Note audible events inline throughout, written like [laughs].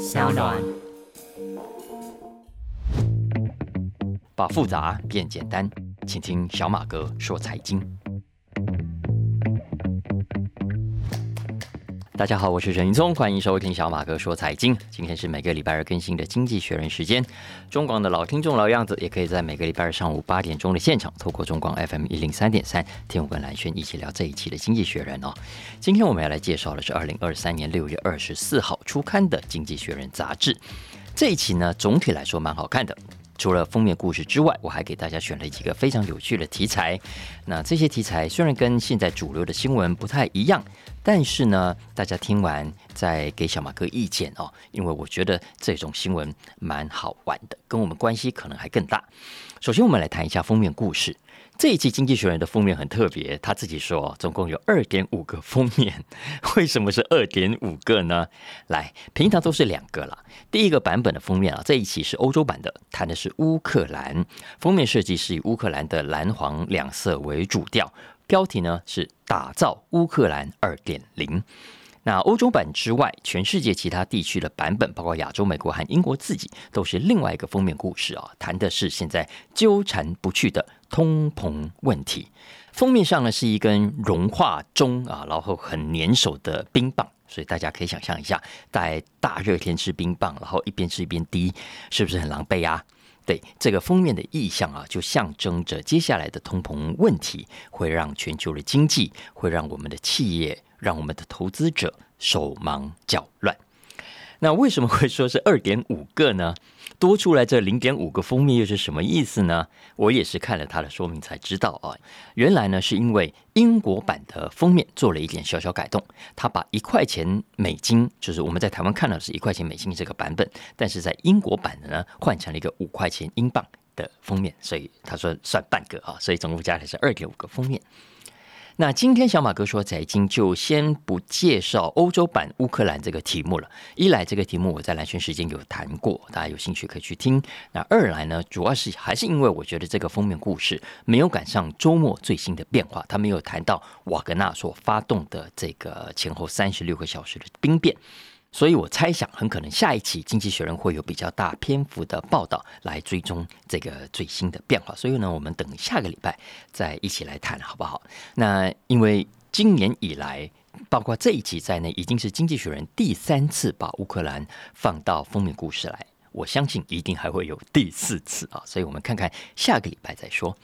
小暖。把复杂变简单，请听小马哥说财经。大家好，我是陈云聪，欢迎收听小马哥说财经。今天是每个礼拜二更新的《经济学人》时间。中广的老听众老样子，也可以在每个礼拜二上午八点钟的现场，透过中广 FM 一零三点三，听我跟蓝轩一起聊这一期的《经济学人》哦。今天我们要来介绍的是二零二三年六月二十四号出刊的《经济学人》杂志。这一期呢，总体来说蛮好看的。除了封面故事之外，我还给大家选了几个非常有趣的题材。那这些题材虽然跟现在主流的新闻不太一样，但是呢，大家听完再给小马哥意见哦，因为我觉得这种新闻蛮好玩的，跟我们关系可能还更大。首先，我们来谈一下封面故事。这一期《经济学人》的封面很特别，他自己说总共有二点五个封面。为什么是二点五个呢？[laughs] 来，平常都是两个了。第一个版本的封面啊，这一期是欧洲版的，谈的是乌克兰。封面设计是以乌克兰的蓝黄两色为主调，标题呢是“打造乌克兰二点零”。那欧洲版之外，全世界其他地区的版本，包括亚洲、美国和英国自己，都是另外一个封面故事啊，谈的是现在纠缠不去的通膨问题。封面上呢是一根融化中啊，然后很粘手的冰棒，所以大家可以想象一下，在大热天吃冰棒，然后一边吃一边滴，是不是很狼狈啊？对，这个封面的意象啊，就象征着接下来的通膨问题会让全球的经济，会让我们的企业。让我们的投资者手忙脚乱。那为什么会说是二点五个呢？多出来这零点五个封面又是什么意思呢？我也是看了它的说明才知道啊。原来呢，是因为英国版的封面做了一点小小改动，他把一块钱美金，就是我们在台湾看到是一块钱美金这个版本，但是在英国版的呢，换成了一个五块钱英镑的封面，所以他说算半个啊，所以总共加起来是二点五个封面。那今天小马哥说财经就先不介绍欧洲版乌克兰这个题目了。一来这个题目我在蓝轩时间有谈过，大家有兴趣可以去听。那二来呢，主要是还是因为我觉得这个封面故事没有赶上周末最新的变化，他没有谈到瓦格纳所发动的这个前后三十六个小时的兵变。所以我猜想，很可能下一期《经济学人》会有比较大篇幅的报道来追踪这个最新的变化。所以呢，我们等下个礼拜再一起来谈，好不好？那因为今年以来，包括这一期在内，已经是《经济学人》第三次把乌克兰放到封面故事来。我相信一定还会有第四次啊！所以我们看看下个礼拜再说。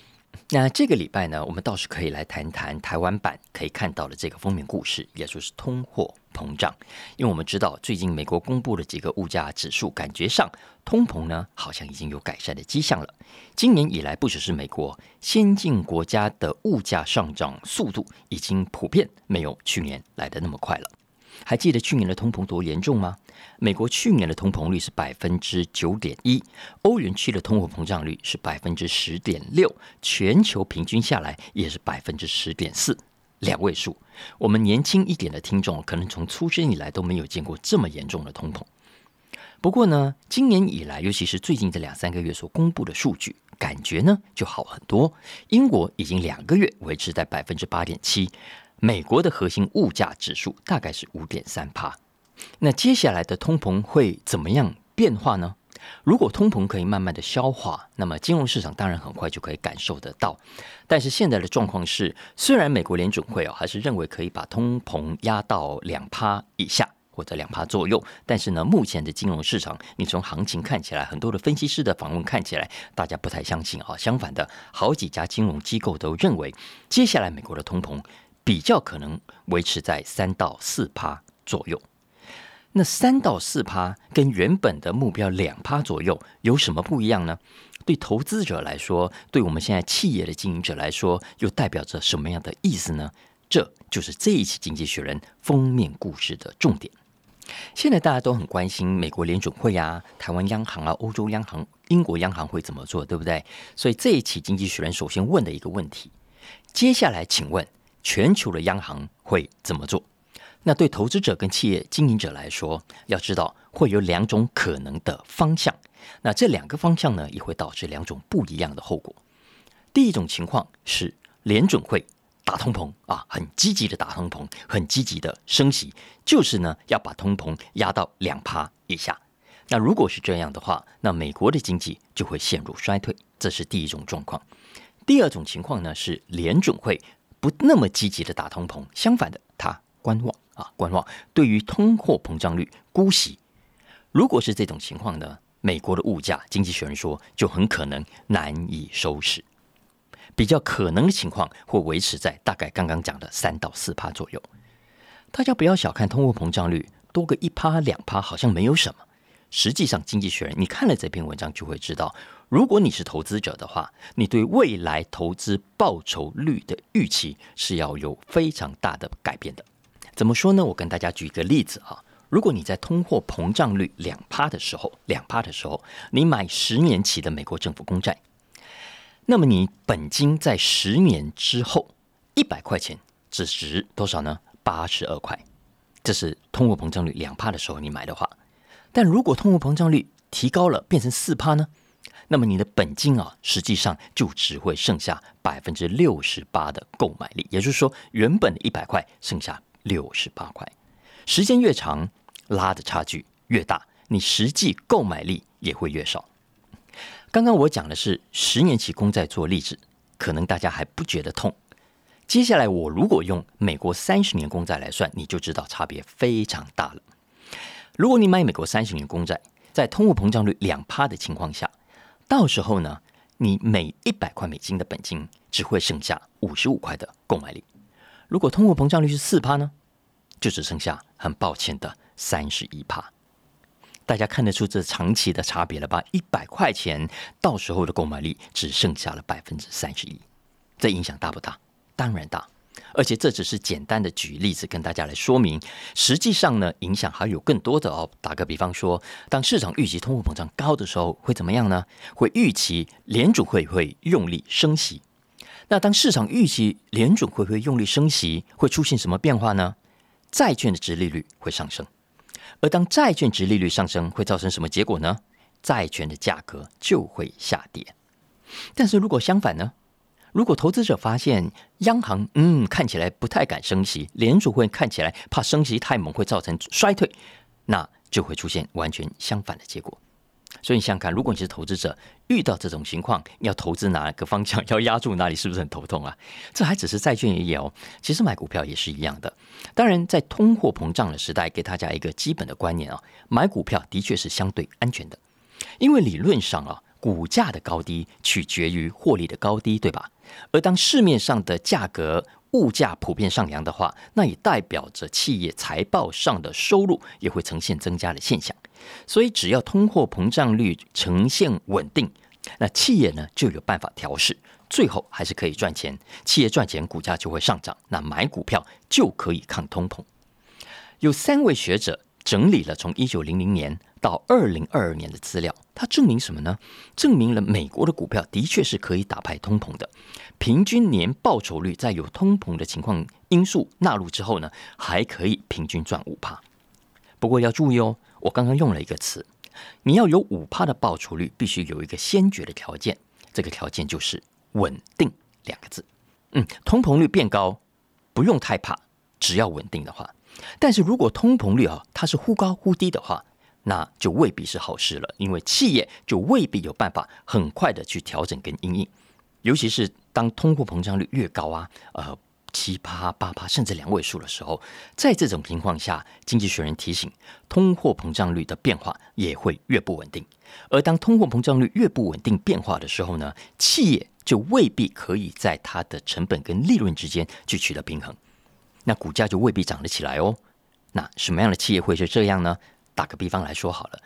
那这个礼拜呢，我们倒是可以来谈谈台湾版可以看到的这个封面故事，也就是通货膨胀。因为我们知道，最近美国公布的几个物价指数，感觉上通膨呢好像已经有改善的迹象了。今年以来，不只是美国，先进国家的物价上涨速度已经普遍没有去年来的那么快了。还记得去年的通膨多严重吗？美国去年的通膨率是百分之九点一，欧元区的通货膨胀率是百分之十点六，全球平均下来也是百分之十点四，两位数。我们年轻一点的听众可能从出生以来都没有见过这么严重的通膨。不过呢，今年以来，尤其是最近这两三个月所公布的数据，感觉呢就好很多。英国已经两个月维持在百分之八点七，美国的核心物价指数大概是五点三帕。那接下来的通膨会怎么样变化呢？如果通膨可以慢慢的消化，那么金融市场当然很快就可以感受得到。但是现在的状况是，虽然美国联准会哦还是认为可以把通膨压到两趴以下或者两趴左右，但是呢，目前的金融市场，你从行情看起来，很多的分析师的访问看起来，大家不太相信啊。相反的，好几家金融机构都认为，接下来美国的通膨比较可能维持在三到四趴左右。那三到四趴跟原本的目标两趴左右有什么不一样呢？对投资者来说，对我们现在企业的经营者来说，又代表着什么样的意思呢？这就是这一期《经济学人》封面故事的重点。现在大家都很关心美国联准会啊、台湾央行啊、欧洲央行、英国央行会怎么做，对不对？所以这一期《经济学人》首先问的一个问题：接下来，请问全球的央行会怎么做？那对投资者跟企业经营者来说，要知道会有两种可能的方向。那这两个方向呢，也会导致两种不一样的后果。第一种情况是联准会打通膨啊，很积极的打通膨，很积极的升息，就是呢要把通膨压到两趴以下，那如果是这样的话，那美国的经济就会陷入衰退，这是第一种状况。第二种情况呢是联准会不那么积极的打通膨，相反的，他观望啊，观望对于通货膨胀率姑息。如果是这种情况呢，美国的物价，经济学人说就很可能难以收拾。比较可能的情况会维持在大概刚刚讲的三到四趴左右。大家不要小看通货膨胀率，多个一趴两趴好像没有什么。实际上，经济学人你看了这篇文章就会知道，如果你是投资者的话，你对未来投资报酬率的预期是要有非常大的改变的。怎么说呢？我跟大家举一个例子啊，如果你在通货膨胀率两趴的时候，两趴的时候，你买十年期的美国政府公债。那么你本金在十年之后一百块钱只值多少呢？八十二块，这是通货膨胀率两帕的时候你买的话。但如果通货膨胀率提高了变成四帕呢？那么你的本金啊，实际上就只会剩下百分之六十八的购买力。也就是说，原本的一百块剩下六十八块。时间越长，拉的差距越大，你实际购买力也会越少。刚刚我讲的是十年期公债做例子，可能大家还不觉得痛。接下来我如果用美国三十年公债来算，你就知道差别非常大了。如果你买美国三十年公债，在通货膨胀率两趴的情况下，到时候呢，你每一百块美金的本金只会剩下五十五块的购买力。如果通货膨胀率是四趴呢，就只剩下很抱歉的三十一趴。大家看得出这长期的差别了吧？一百块钱到时候的购买力只剩下了百分之三十一，这影响大不大？当然大。而且这只是简单的举例子跟大家来说明，实际上呢，影响还有更多的哦。打个比方说，当市场预期通货膨胀高的时候，会怎么样呢？会预期联储会会用力升息。那当市场预期联储会会用力升息，会出现什么变化呢？债券的值利率会上升。而当债券值利率上升，会造成什么结果呢？债券的价格就会下跌。但是如果相反呢？如果投资者发现央行嗯看起来不太敢升息，联储会看起来怕升息太猛会造成衰退，那就会出现完全相反的结果。所以你想看，如果你是投资者，遇到这种情况，要投资哪个方向，要压住哪里，是不是很头痛啊？这还只是债券也有，其实买股票也是一样的。当然，在通货膨胀的时代，给大家一个基本的观念啊，买股票的确是相对安全的，因为理论上啊，股价的高低取决于获利的高低，对吧？而当市面上的价格，物价普遍上扬的话，那也代表着企业财报上的收入也会呈现增加的现象。所以，只要通货膨胀率呈现稳定，那企业呢就有办法调试，最后还是可以赚钱。企业赚钱，股价就会上涨，那买股票就可以抗通膨。有三位学者整理了从一九零零年到二零二二年的资料，它证明什么呢？证明了美国的股票的确是可以打败通膨的。平均年报酬率在有通膨的情况因素纳入之后呢，还可以平均赚五帕。不过要注意哦，我刚刚用了一个词，你要有五帕的报酬率，必须有一个先决的条件，这个条件就是稳定两个字。嗯，通膨率变高不用太怕，只要稳定的话。但是如果通膨率啊它是忽高忽低的话，那就未必是好事了，因为企业就未必有办法很快的去调整跟应应，尤其是。当通货膨胀率越高啊，呃，七八八八甚至两位数的时候，在这种情况下，经济学人提醒，通货膨胀率的变化也会越不稳定。而当通货膨胀率越不稳定变化的时候呢，企业就未必可以在它的成本跟利润之间去取得平衡，那股价就未必涨得起来哦。那什么样的企业会是这样呢？打个比方来说好了，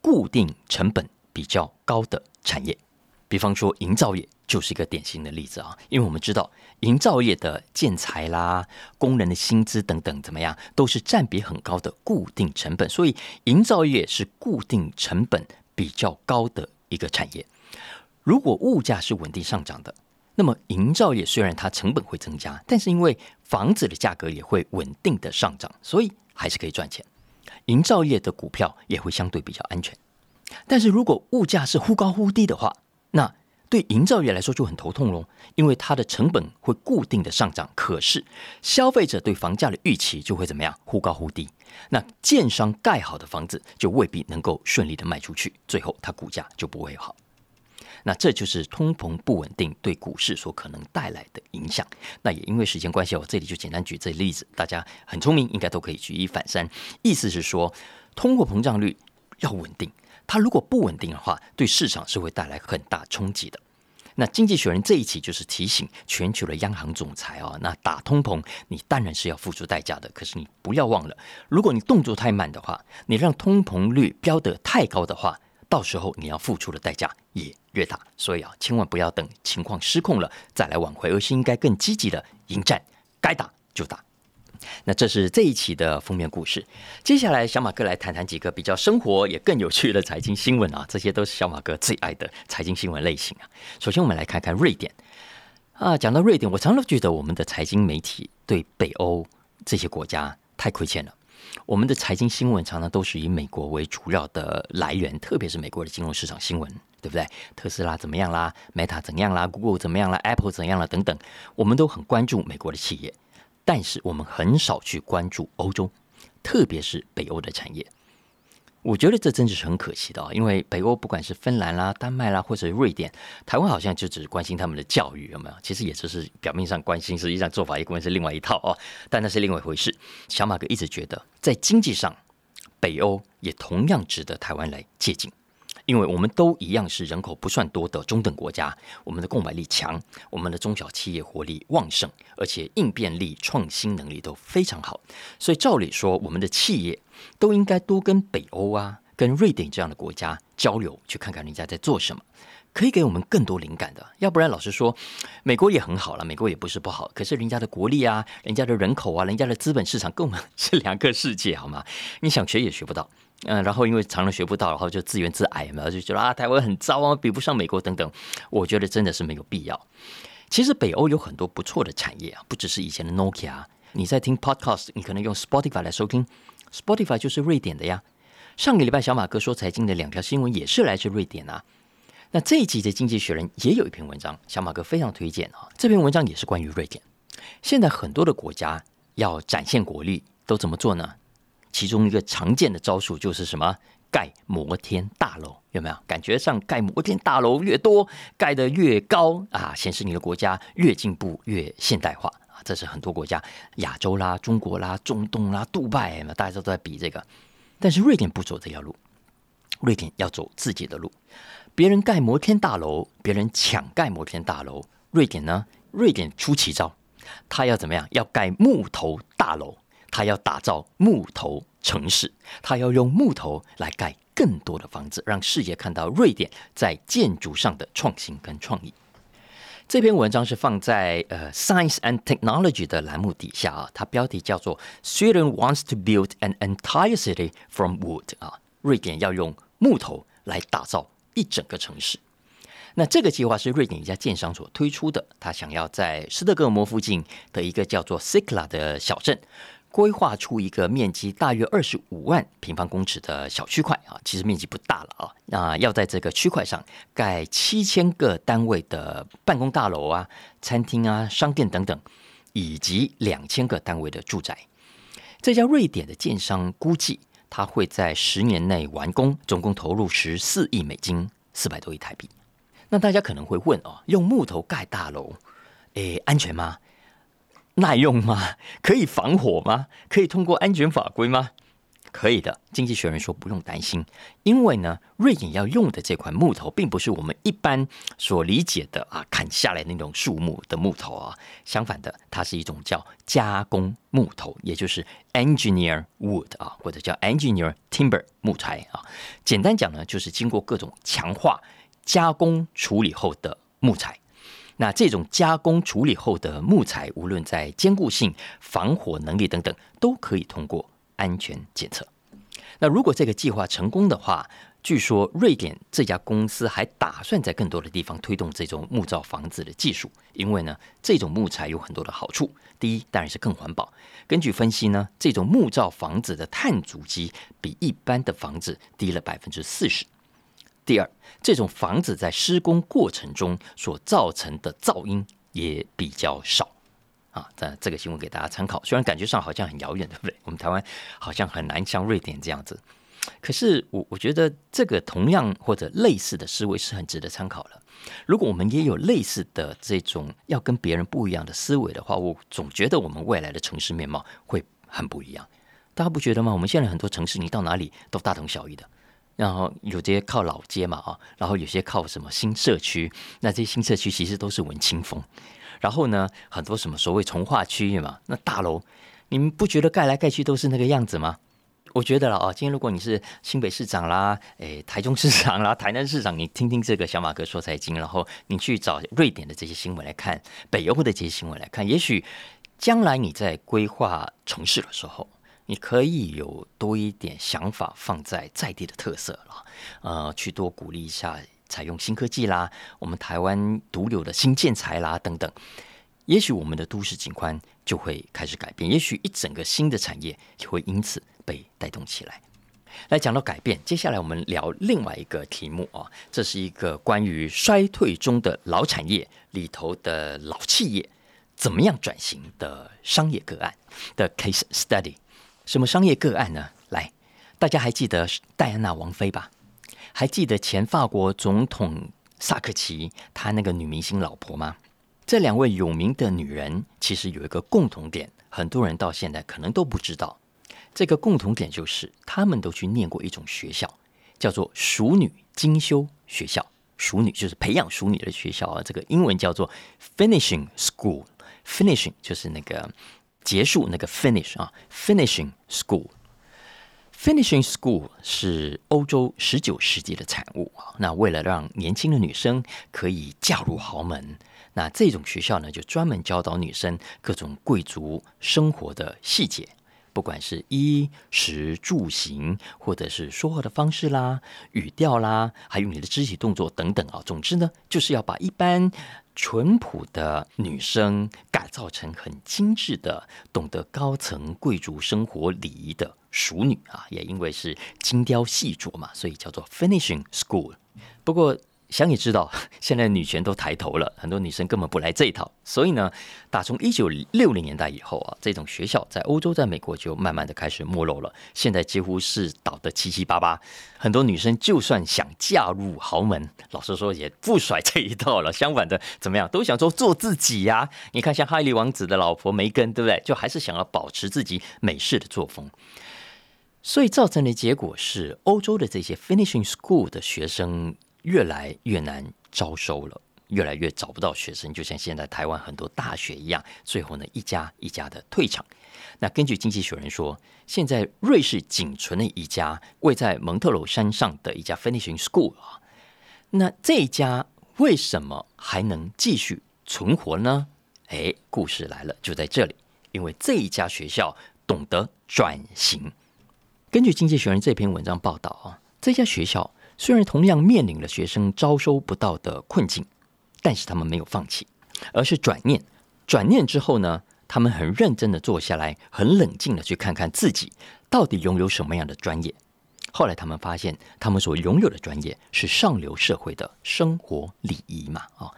固定成本比较高的产业，比方说营造业。就是一个典型的例子啊，因为我们知道营造业的建材啦、工人的薪资等等怎么样，都是占比很高的固定成本，所以营造业是固定成本比较高的一个产业。如果物价是稳定上涨的，那么营造业虽然它成本会增加，但是因为房子的价格也会稳定的上涨，所以还是可以赚钱。营造业的股票也会相对比较安全。但是如果物价是忽高忽低的话，那对营造业来说就很头痛喽，因为它的成本会固定的上涨，可是消费者对房价的预期就会怎么样，忽高忽低。那建商盖好的房子就未必能够顺利的卖出去，最后它股价就不会好。那这就是通膨不稳定对股市所可能带来的影响。那也因为时间关系，我这里就简单举这例子，大家很聪明，应该都可以举一反三。意思是说，通货膨胀率要稳定，它如果不稳定的话，对市场是会带来很大冲击的。那经济学人这一期就是提醒全球的央行总裁啊，那打通膨你当然是要付出代价的，可是你不要忘了，如果你动作太慢的话，你让通膨率飙得太高的话。到时候你要付出的代价也越大，所以啊，千万不要等情况失控了再来挽回，而是应该更积极的迎战，该打就打。那这是这一期的封面故事。接下来，小马哥来谈谈几个比较生活也更有趣的财经新闻啊，这些都是小马哥最爱的财经新闻类型啊。首先，我们来看看瑞典啊。讲到瑞典，我常常觉得我们的财经媒体对北欧这些国家太亏欠了。我们的财经新闻常常都是以美国为主要的来源，特别是美国的金融市场新闻，对不对？特斯拉怎么样啦？Meta 怎样啦？Google 怎么样啦？Apple 怎样啦？等等，我们都很关注美国的企业，但是我们很少去关注欧洲，特别是北欧的产业。我觉得这真的是很可惜的啊！因为北欧不管是芬兰啦、丹麦啦，或者瑞典，台湾好像就只是关心他们的教育有没有？其实也只是表面上关心，实际上做法一部分是另外一套哦。但那是另外一回事。小马哥一直觉得，在经济上，北欧也同样值得台湾来借鉴。因为我们都一样是人口不算多的中等国家，我们的购买力强，我们的中小企业活力旺盛，而且应变力、创新能力都非常好。所以照理说，我们的企业都应该多跟北欧啊、跟瑞典这样的国家交流，去看看人家在做什么，可以给我们更多灵感的。要不然，老实说，美国也很好了，美国也不是不好，可是人家的国力啊、人家的人口啊、人家的资本市场跟我们是两个世界，好吗？你想学也学不到。嗯，然后因为常常学不到，然后就自怨自艾嘛，就觉得啊，台湾很糟啊，比不上美国等等。我觉得真的是没有必要。其实北欧有很多不错的产业啊，不只是以前的 Nokia。你在听 Podcast，你可能用 Spotify 来收听，Spotify 就是瑞典的呀。上个礼拜小马哥说财经的两条新闻也是来自瑞典啊。那这一集的《经济学人》也有一篇文章，小马哥非常推荐啊。这篇文章也是关于瑞典。现在很多的国家要展现国力，都怎么做呢？其中一个常见的招数就是什么？盖摩天大楼，有没有？感觉上盖摩天大楼越多，盖得越高啊，显示你的国家越进步、越现代化。这是很多国家，亚洲啦、中国啦、中东啦、杜拜嘛，大家都在比这个。但是瑞典不走这条路，瑞典要走自己的路。别人盖摩天大楼，别人抢盖摩天大楼，瑞典呢？瑞典出奇招，他要怎么样？要盖木头大楼。他要打造木头城市，他要用木头来盖更多的房子，让世界看到瑞典在建筑上的创新跟创意。这篇文章是放在呃 Science and Technology 的栏目底下啊，它标题叫做 Sweden wants to build an entire city from wood 啊，瑞典要用木头来打造一整个城市。那这个计划是瑞典一家建商所推出的，他想要在斯德哥尔摩附近的一个叫做 Sikla 的小镇。规划出一个面积大约二十五万平方公尺的小区块啊，其实面积不大了啊。那要在这个区块上盖七千个单位的办公大楼啊、餐厅啊、商店等等，以及两千个单位的住宅。这家瑞典的建商估计，他会在十年内完工，总共投入十四亿美金，四百多亿台币。那大家可能会问哦，用木头盖大楼，诶，安全吗？耐用吗？可以防火吗？可以通过安全法规吗？可以的。经济学人说不用担心，因为呢，瑞典要用的这款木头，并不是我们一般所理解的啊砍下来那种树木的木头啊。相反的，它是一种叫加工木头，也就是 engineer wood 啊，或者叫 engineer timber 木材啊。简单讲呢，就是经过各种强化、加工处理后的木材。那这种加工处理后的木材，无论在坚固性、防火能力等等，都可以通过安全检测。那如果这个计划成功的话，据说瑞典这家公司还打算在更多的地方推动这种木造房子的技术，因为呢，这种木材有很多的好处。第一，当然是更环保。根据分析呢，这种木造房子的碳足迹比一般的房子低了百分之四十。第二，这种房子在施工过程中所造成的噪音也比较少。啊，这这个新闻给大家参考。虽然感觉上好像很遥远，对不对？我们台湾好像很难像瑞典这样子。可是我我觉得这个同样或者类似的思维是很值得参考的。如果我们也有类似的这种要跟别人不一样的思维的话，我总觉得我们未来的城市面貌会很不一样。大家不觉得吗？我们现在很多城市，你到哪里都大同小异的。然后有这些靠老街嘛啊，然后有些靠什么新社区。那这些新社区其实都是文青风。然后呢，很多什么所谓从化区域嘛，那大楼你们不觉得盖来盖去都是那个样子吗？我觉得了啊，今天如果你是新北市长啦，诶，台中市长啦，[laughs] 台南市长，你听听这个小马哥说财经，然后你去找瑞典的这些新闻来看，北欧的这些新闻来看，也许将来你在规划城市的时候，你可以有多一点想法放在在地的特色了，呃，去多鼓励一下采用新科技啦，我们台湾独有的新建材啦等等，也许我们的都市景观就会开始改变，也许一整个新的产业就会因此。被带动起来，来讲到改变。接下来我们聊另外一个题目啊，这是一个关于衰退中的老产业里头的老企业怎么样转型的商业个案的 case study。什么商业个案呢？来，大家还记得戴安娜王妃吧？还记得前法国总统萨克奇他那个女明星老婆吗？这两位有名的女人其实有一个共同点，很多人到现在可能都不知道。这个共同点就是，他们都去念过一种学校，叫做熟女精修学校。熟女就是培养熟女的学校啊。这个英文叫做 finishing school。finishing 就是那个结束那个 finish 啊，finishing school。finishing school 是欧洲十九世纪的产物啊。那为了让年轻的女生可以嫁入豪门，那这种学校呢，就专门教导女生各种贵族生活的细节。不管是衣食住行，或者是说话的方式啦、语调啦，还有你的肢体动作等等啊，总之呢，就是要把一般淳朴的女生改造成很精致的、懂得高层贵族生活礼仪的淑女啊。也因为是精雕细琢嘛，所以叫做 finishing school。不过。想也知道，[laughs] 现在女权都抬头了，很多女生根本不来这一套。所以呢，打从一九六零年代以后啊，这种学校在欧洲、在美国就慢慢的开始没落了。现在几乎是倒得七七八八。很多女生就算想嫁入豪门，老实说也不甩这一套了。[laughs] 相反的，怎么样都想说做自己呀。你看，像哈利王子的老婆梅根，对不对？就还是想要保持自己美式的作风。所以造成的结果是，欧洲的这些 finishing school 的学生。越来越难招收了，越来越找不到学生，就像现在台湾很多大学一样，最后呢一家一家的退场。那根据经济学人说，现在瑞士仅存的一家位在蒙特娄山上的一家 finishing school 啊，那这一家为什么还能继续存活呢？哎，故事来了，就在这里，因为这一家学校懂得转型。根据经济学人这篇文章报道啊，这家学校。虽然同样面临了学生招收不到的困境，但是他们没有放弃，而是转念。转念之后呢，他们很认真的坐下来，很冷静的去看看自己到底拥有什么样的专业。后来他们发现，他们所拥有的专业是上流社会的生活礼仪嘛？啊，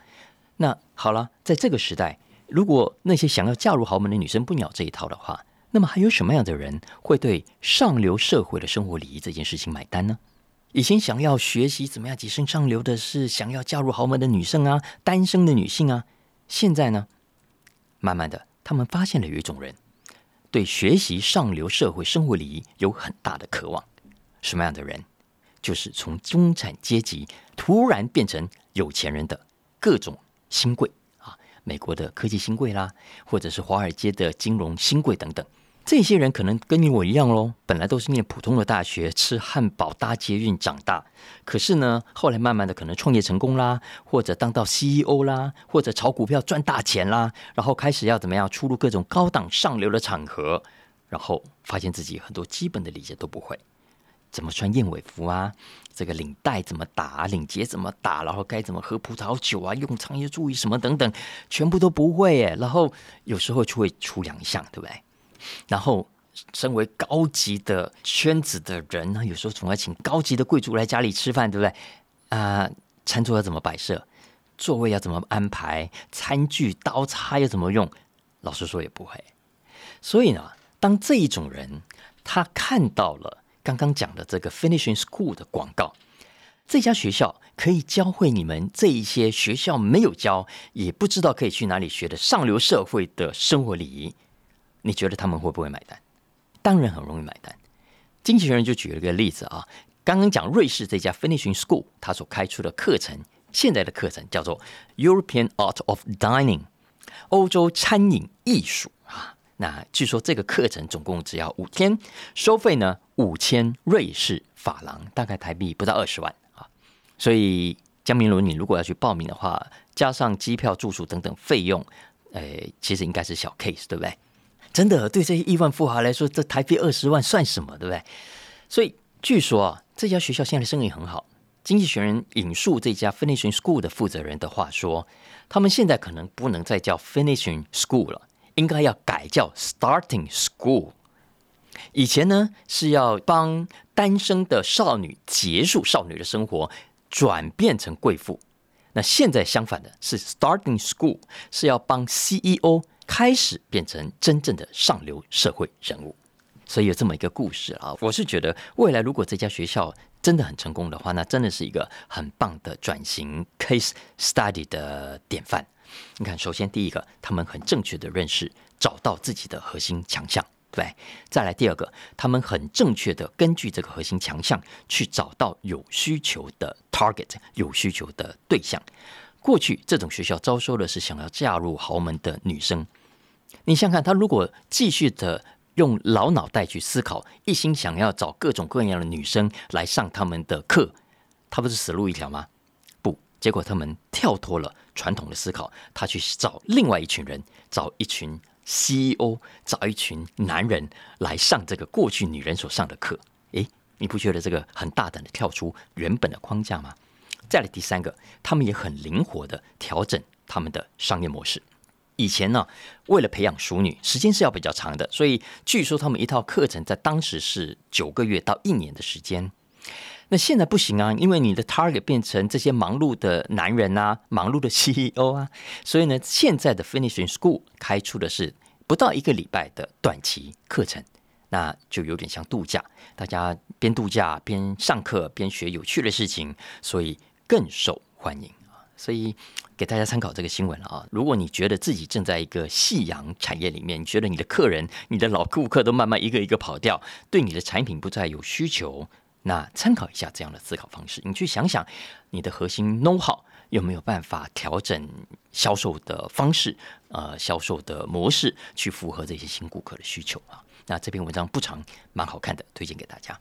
那好了，在这个时代，如果那些想要嫁入豪门的女生不鸟这一套的话，那么还有什么样的人会对上流社会的生活礼仪这件事情买单呢？以前想要学习怎么样跻身上流的是想要嫁入豪门的女生啊，单身的女性啊。现在呢，慢慢的，他们发现了有一种人对学习上流社会生活礼仪有很大的渴望。什么样的人？就是从中产阶级突然变成有钱人的各种新贵啊，美国的科技新贵啦，或者是华尔街的金融新贵等等。这些人可能跟你我一样喽，本来都是念普通的大学，吃汉堡搭捷运长大。可是呢，后来慢慢的可能创业成功啦，或者当到 CEO 啦，或者炒股票赚大钱啦，然后开始要怎么样出入各种高档上流的场合，然后发现自己很多基本的理解都不会，怎么穿燕尾服啊，这个领带怎么打，领结怎么打，然后该怎么喝葡萄酒啊，用餐要注意什么等等，全部都不会耶。然后有时候就会出洋相，对不对？然后，身为高级的圈子的人呢，有时候总要请高级的贵族来家里吃饭，对不对？啊，餐桌要怎么摆设，座位要怎么安排，餐具、刀叉要怎么用，老实说也不会。所以呢，当这一种人他看到了刚刚讲的这个 Finishing School 的广告，这家学校可以教会你们这一些学校没有教，也不知道可以去哪里学的上流社会的生活礼仪，你觉得他们会不会买单？当然很容易买单。经纪人就举了个例子啊，刚刚讲瑞士这家 Finishing School，他所开出的课程，现在的课程叫做 European Art of Dining，欧洲餐饮艺术啊。那据说这个课程总共只要五天，收费呢五千瑞士法郎，大概台币不到二十万啊。所以江明伦，你如果要去报名的话，加上机票、住宿等等费用，诶，其实应该是小 case，对不对？真的，对这些亿万富豪来说，这台币二十万算什么，对不对？所以据说啊，这家学校现在的生意很好。经济学人引述这家 Finishing School 的负责人的话说，他们现在可能不能再叫 Finishing School 了，应该要改叫 Starting School。以前呢是要帮单身的少女结束少女的生活，转变成贵妇。那现在相反的是 Starting School 是要帮 CEO。开始变成真正的上流社会人物，所以有这么一个故事啊。我是觉得未来如果这家学校真的很成功的话，那真的是一个很棒的转型 case study 的典范。你看，首先第一个，他们很正确的认识，找到自己的核心强项，对。再来第二个，他们很正确的根据这个核心强项去找到有需求的 target，有需求的对象。过去这种学校招收的是想要嫁入豪门的女生。你想想，他如果继续的用老脑袋去思考，一心想要找各种各样的女生来上他们的课，他不是死路一条吗？不，结果他们跳脱了传统的思考，他去找另外一群人，找一群 CEO，找一群男人来上这个过去女人所上的课。诶，你不觉得这个很大胆的跳出原本的框架吗？再来第三个，他们也很灵活的调整他们的商业模式。以前呢，为了培养熟女，时间是要比较长的，所以据说他们一套课程在当时是九个月到一年的时间。那现在不行啊，因为你的 target 变成这些忙碌的男人啊，忙碌的 [laughs] CEO 啊，所以呢，现在的 Finishing School 开出的是不到一个礼拜的短期课程，那就有点像度假，大家边度假边上课边学有趣的事情，所以更受欢迎啊，所以。给大家参考这个新闻了啊！如果你觉得自己正在一个夕阳产业里面，你觉得你的客人、你的老顾客都慢慢一个一个跑掉，对你的产品不再有需求，那参考一下这样的思考方式。你去想想，你的核心 know how 有没有办法调整销售的方式，呃，销售的模式，去符合这些新顾客的需求啊？那这篇文章不长，蛮好看的，推荐给大家。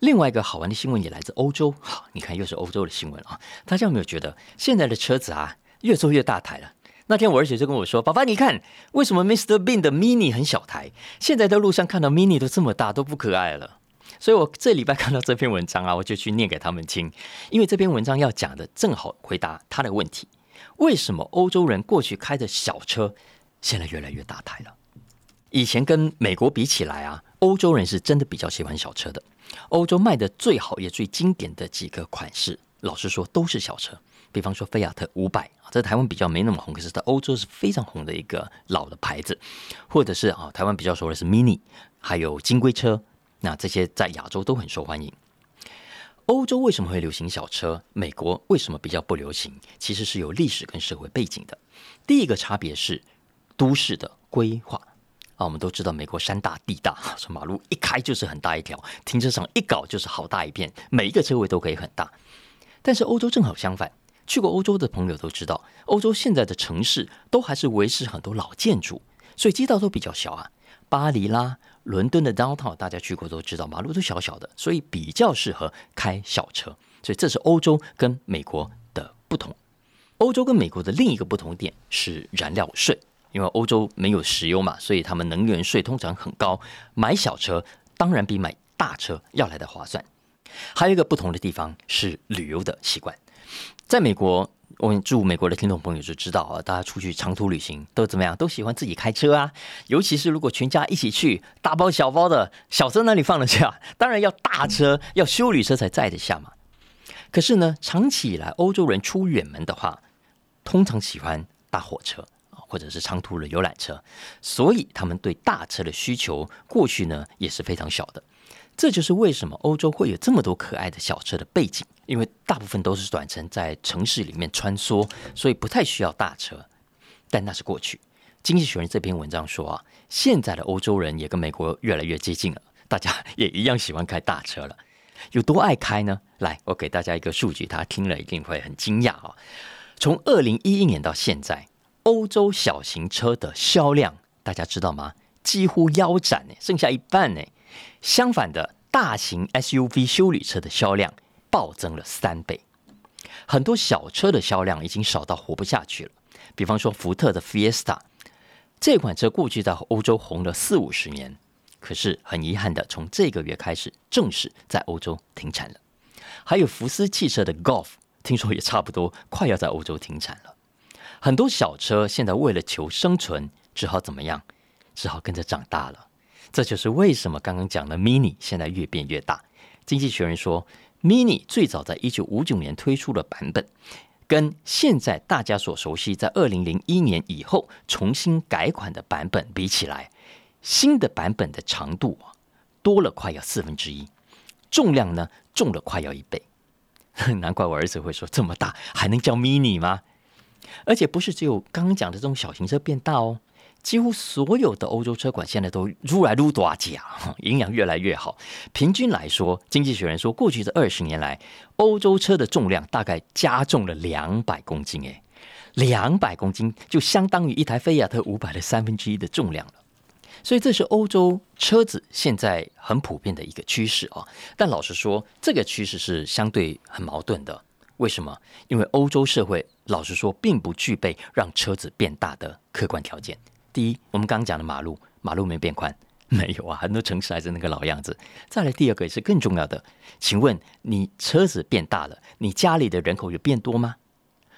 另外一个好玩的新闻也来自欧洲，好，[laughs] 你看又是欧洲的新闻啊！大家有没有觉得现在的车子啊越做越大台了？那天我儿子就跟我说：“爸爸，你看为什么 Mr. Bean 的 Mini 很小台？现在在路上看到 Mini 都这么大，都不可爱了。”所以，我这礼拜看到这篇文章啊，我就去念给他们听，因为这篇文章要讲的正好回答他的问题：为什么欧洲人过去开的小车现在越来越大台了？以前跟美国比起来啊，欧洲人是真的比较喜欢小车的。欧洲卖的最好也最经典的几个款式，老实说都是小车。比方说菲亚特五百啊，在台湾比较没那么红，可是在欧洲是非常红的一个老的牌子。或者是啊，台湾比较熟的是 Mini，还有金龟车，那这些在亚洲都很受欢迎。欧洲为什么会流行小车？美国为什么比较不流行？其实是有历史跟社会背景的。第一个差别是都市的规划。啊，我们都知道美国山大地大，说马路一开就是很大一条，停车场一搞就是好大一片，每一个车位都可以很大。但是欧洲正好相反，去过欧洲的朋友都知道，欧洲现在的城市都还是维持很多老建筑，所以街道都比较小啊。巴黎啦、伦敦的 downtown，大家去过都知道，马路都小小的，所以比较适合开小车。所以这是欧洲跟美国的不同。欧洲跟美国的另一个不同点是燃料税。因为欧洲没有石油嘛，所以他们能源税通常很高。买小车当然比买大车要来的划算。还有一个不同的地方是旅游的习惯。在美国，我们住美国的听众朋友就知道啊，大家出去长途旅行都怎么样？都喜欢自己开车啊。尤其是如果全家一起去，大包小包的小车哪里放得下？当然要大车，要修旅车才载得下嘛。可是呢，长期以来欧洲人出远门的话，通常喜欢搭火车或者是长途的游览车，所以他们对大车的需求过去呢也是非常小的。这就是为什么欧洲会有这么多可爱的小车的背景，因为大部分都是短程在城市里面穿梭，所以不太需要大车。但那是过去。经济学人这篇文章说啊，现在的欧洲人也跟美国越来越接近了，大家也一样喜欢开大车了。有多爱开呢？来，我给大家一个数据，他听了一定会很惊讶啊。从二零一一年到现在，欧洲小型车的销量，大家知道吗？几乎腰斩呢，剩下一半呢。相反的，大型 SUV 修理车的销量暴增了三倍，很多小车的销量已经少到活不下去了。比方说，福特的 Fiesta 这款车过去在欧洲红了四五十年，可是很遗憾的，从这个月开始正式在欧洲停产了。还有福斯汽车的 Golf，听说也差不多快要在欧洲停产了。很多小车现在为了求生存，只好怎么样？只好跟着长大了。这就是为什么刚刚讲的 Mini 现在越变越大。经济学人说，Mini 最早在一九五九年推出的版本，跟现在大家所熟悉在二零零一年以后重新改款的版本比起来，新的版本的长度多了快要四分之一，重量呢重了快要一倍。[laughs] 难怪我儿子会说这么大还能叫 Mini 吗？而且不是只有刚刚讲的这种小型车变大哦。几乎所有的欧洲车款现在都撸来撸多价，[laughs] 营养越来越好。平均来说，经济学人说，过去这二十年来，欧洲车的重量大概加重了两百公斤。诶，两百公斤就相当于一台菲亚特五百的三分之一的重量了。所以这是欧洲车子现在很普遍的一个趋势啊。但老实说，这个趋势是相对很矛盾的。为什么？因为欧洲社会老实说，并不具备让车子变大的客观条件。第一，我们刚刚讲的马路，马路没变宽，[laughs] 没有啊，很多城市还是那个老样子。再来，第二个也是更重要的，请问你车子变大了，你家里的人口有变多吗？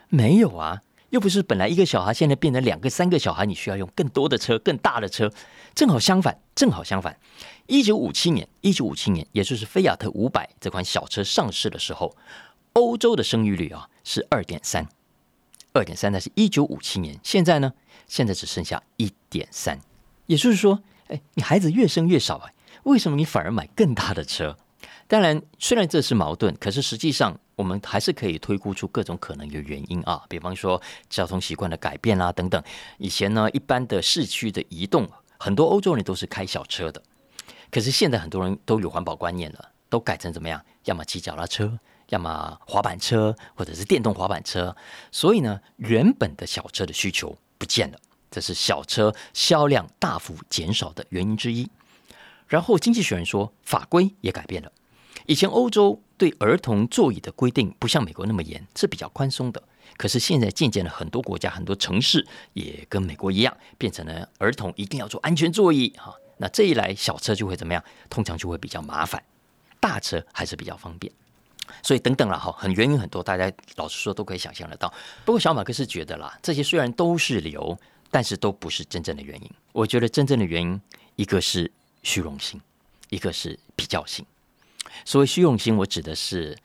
没有啊，又不是本来一个小孩，现在变成两个、三个小孩，你需要用更多的车、更大的车。正好相反，正好相反。一九五七年，一九五七年，也就是菲亚特五百这款小车上市的时候，欧洲的生育率啊是二点三。二点三，那是一九五七年。现在呢？现在只剩下一点三。也就是说，哎，你孩子越生越少哎，为什么你反而买更大的车？当然，虽然这是矛盾，可是实际上我们还是可以推估出各种可能的原因啊。比方说交通习惯的改变啦，等等。以前呢，一般的市区的移动，很多欧洲人都是开小车的。可是现在很多人都有环保观念了，都改成怎么样？要么骑脚踏车。要么滑板车或者是电动滑板车，所以呢，原本的小车的需求不见了，这是小车销量大幅减少的原因之一。然后，经济学人说，法规也改变了。以前欧洲对儿童座椅的规定不像美国那么严，是比较宽松的。可是现在渐渐的，很多国家、很多城市也跟美国一样，变成了儿童一定要坐安全座椅哈。那这一来，小车就会怎么样？通常就会比较麻烦，大车还是比较方便。所以等等了哈，很原因很多，大家老实说都可以想象得到。不过小马克是觉得啦，这些虽然都是理由，但是都不是真正的原因。我觉得真正的原因，一个是虚荣心，一个是比较心。所谓虚荣心，我指的是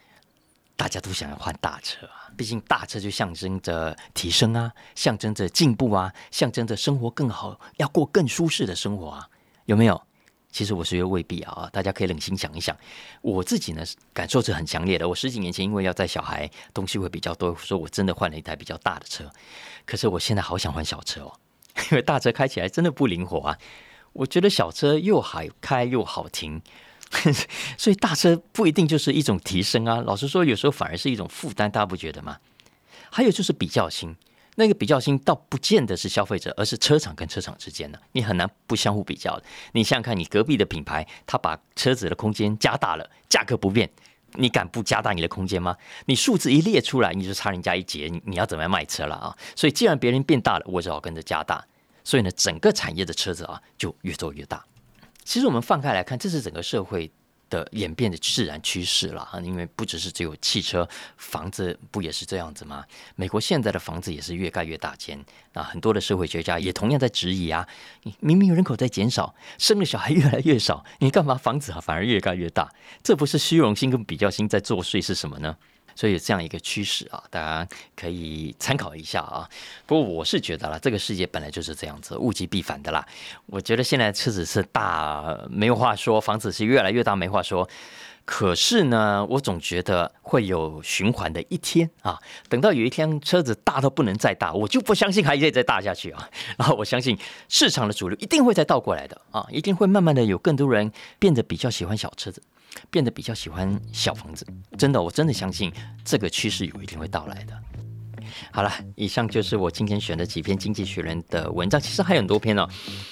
大家都想要换大车啊，毕竟大车就象征着提升啊，象征着进步啊，象征着生活更好，要过更舒适的生活啊，有没有？其实我是觉得未必啊，大家可以冷心想一想。我自己呢，感受是很强烈的。我十几年前因为要带小孩，东西会比较多，说我真的换了一台比较大的车。可是我现在好想换小车哦，[laughs] 因为大车开起来真的不灵活啊。我觉得小车又好开又好停，[laughs] 所以大车不一定就是一种提升啊。老实说，有时候反而是一种负担，大家不觉得吗？还有就是比较轻。那个比较心倒不见得是消费者，而是车厂跟车厂之间的，你很难不相互比较的。你想想看，你隔壁的品牌，他把车子的空间加大了，价格不变，你敢不加大你的空间吗？你数字一列出来，你就差人家一截，你你要怎么样卖车了啊？所以既然别人变大了，我只好跟着加大。所以呢，整个产业的车子啊，就越做越大。其实我们放开来看，这是整个社会。的演变的自然趋势了啊，因为不只是只有汽车，房子不也是这样子吗？美国现在的房子也是越盖越大间，啊很多的社会学家也同样在质疑啊，你明明人口在减少，生的小孩越来越少，你干嘛房子啊反而越盖越大？这不是虚荣心跟比较心在作祟是什么呢？所以有这样一个趋势啊，大家可以参考一下啊。不过我是觉得啦，这个世界本来就是这样子，物极必反的啦。我觉得现在车子是大没有话说，房子是越来越大没话说。可是呢，我总觉得会有循环的一天啊。等到有一天车子大到不能再大，我就不相信还可以再大下去啊。[laughs] 然后我相信市场的主流一定会再倒过来的啊，一定会慢慢的有更多人变得比较喜欢小车子，变得比较喜欢小房子。真的，我真的相信这个趋势有一天会到来的。好了，以上就是我今天选的几篇《经济学人》的文章，其实还有很多篇哦。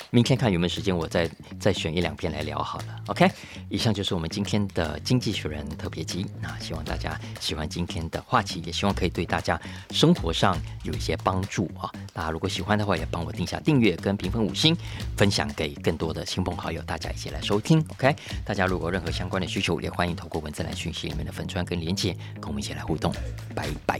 明天看有没有时间，我再再选一两篇来聊好了。OK，以上就是我们今天的《经济学人》特别集。那希望大家喜欢今天的话题，也希望可以对大家生活上有一些帮助啊。大家如果喜欢的话，也帮我定下订阅跟评分五星，分享给更多的亲朋好友，大家一起来收听。OK，大家如果任何相关的需求，也欢迎透过文字来讯息里面的粉砖跟连接，跟我们一起来互动。拜拜。